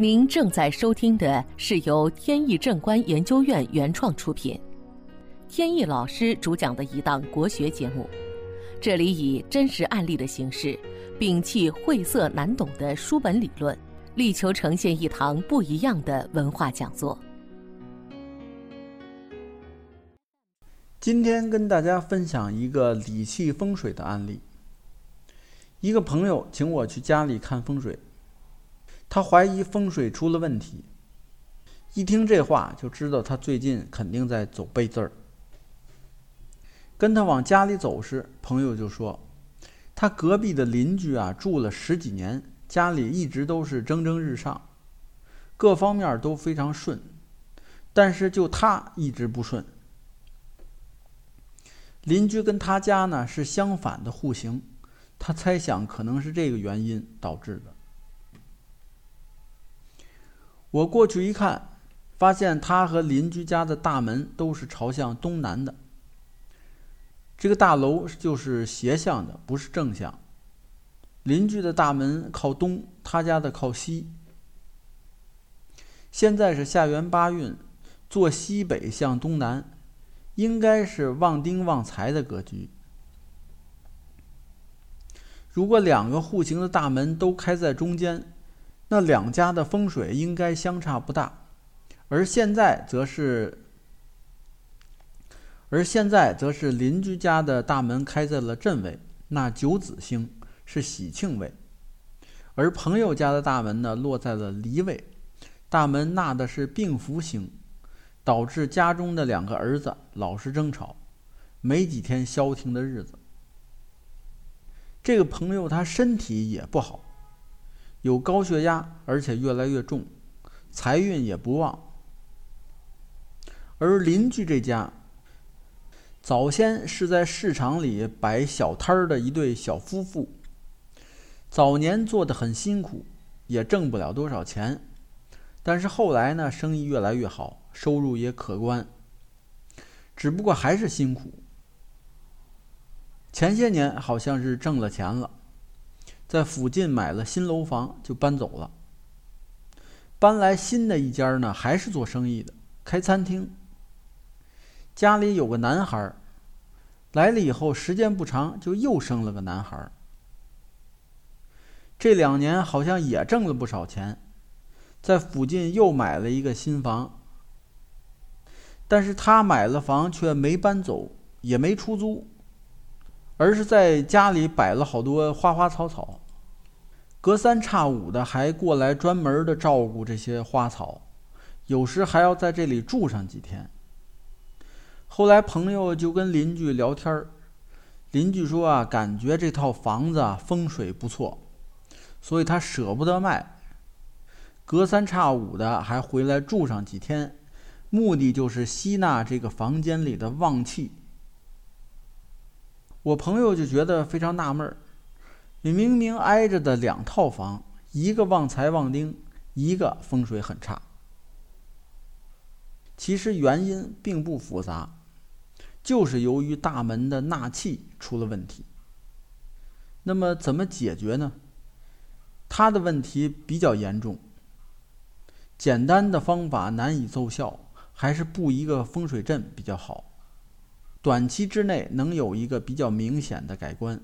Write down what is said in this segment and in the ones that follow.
您正在收听的是由天意正观研究院原创出品，天意老师主讲的一档国学节目。这里以真实案例的形式，摒弃晦涩难懂的书本理论，力求呈现一堂不一样的文化讲座。今天跟大家分享一个理气风水的案例。一个朋友请我去家里看风水。他怀疑风水出了问题，一听这话就知道他最近肯定在走背字儿。跟他往家里走时，朋友就说：“他隔壁的邻居啊，住了十几年，家里一直都是蒸蒸日上，各方面都非常顺，但是就他一直不顺。邻居跟他家呢是相反的户型，他猜想可能是这个原因导致的。”我过去一看，发现他和邻居家的大门都是朝向东南的。这个大楼就是斜向的，不是正向。邻居的大门靠东，他家的靠西。现在是下元八运，坐西北向东南，应该是旺丁旺财的格局。如果两个户型的大门都开在中间。那两家的风水应该相差不大，而现在则是，而现在则是邻居家的大门开在了正位，那九子星是喜庆位，而朋友家的大门呢落在了离位，大门纳的是病符星，导致家中的两个儿子老是争吵，没几天消停的日子。这个朋友他身体也不好。有高血压，而且越来越重，财运也不旺。而邻居这家，早先是在市场里摆小摊儿的一对小夫妇，早年做的很辛苦，也挣不了多少钱，但是后来呢，生意越来越好，收入也可观。只不过还是辛苦。前些年好像是挣了钱了。在附近买了新楼房，就搬走了。搬来新的一家呢，还是做生意的，开餐厅。家里有个男孩，来了以后时间不长，就又生了个男孩。这两年好像也挣了不少钱，在附近又买了一个新房。但是他买了房却没搬走，也没出租。而是在家里摆了好多花花草草，隔三差五的还过来专门的照顾这些花草，有时还要在这里住上几天。后来朋友就跟邻居聊天儿，邻居说啊，感觉这套房子啊风水不错，所以他舍不得卖，隔三差五的还回来住上几天，目的就是吸纳这个房间里的旺气。我朋友就觉得非常纳闷儿，你明明挨着的两套房，一个旺财旺丁，一个风水很差。其实原因并不复杂，就是由于大门的纳气出了问题。那么怎么解决呢？他的问题比较严重，简单的方法难以奏效，还是布一个风水阵比较好。短期之内能有一个比较明显的改观。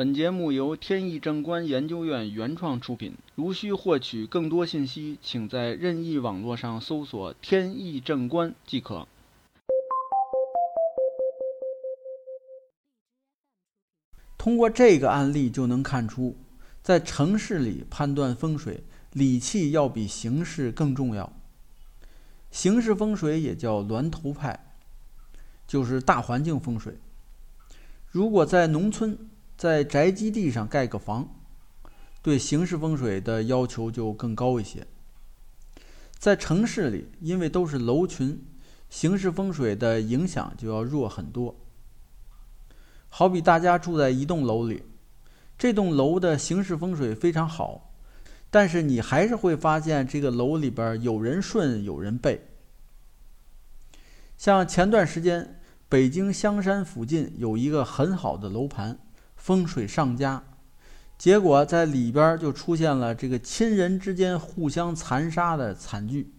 本节目由天意正观研究院原创出品。如需获取更多信息，请在任意网络上搜索“天意正观”即可。通过这个案例就能看出，在城市里判断风水，理气要比形势更重要。形式风水也叫峦头派，就是大环境风水。如果在农村，在宅基地上盖个房，对形式风水的要求就更高一些。在城市里，因为都是楼群，形式风水的影响就要弱很多。好比大家住在一栋楼里，这栋楼的形式风水非常好。但是你还是会发现这个楼里边有人顺有人背。像前段时间北京香山附近有一个很好的楼盘，风水上佳，结果在里边就出现了这个亲人之间互相残杀的惨剧。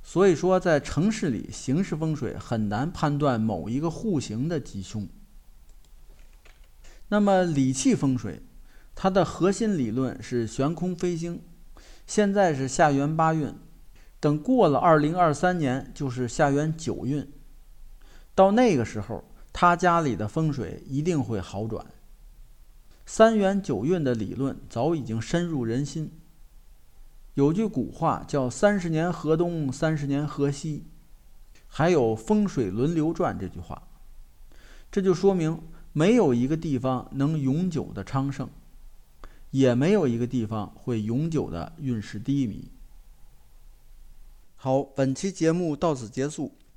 所以说，在城市里，形势风水很难判断某一个户型的吉凶。那么理气风水，它的核心理论是悬空飞星。现在是下元八运，等过了二零二三年就是下元九运，到那个时候，他家里的风水一定会好转。三元九运的理论早已经深入人心。有句古话叫“三十年河东，三十年河西”，还有“风水轮流转”这句话，这就说明没有一个地方能永久的昌盛，也没有一个地方会永久的运势低迷。好，本期节目到此结束。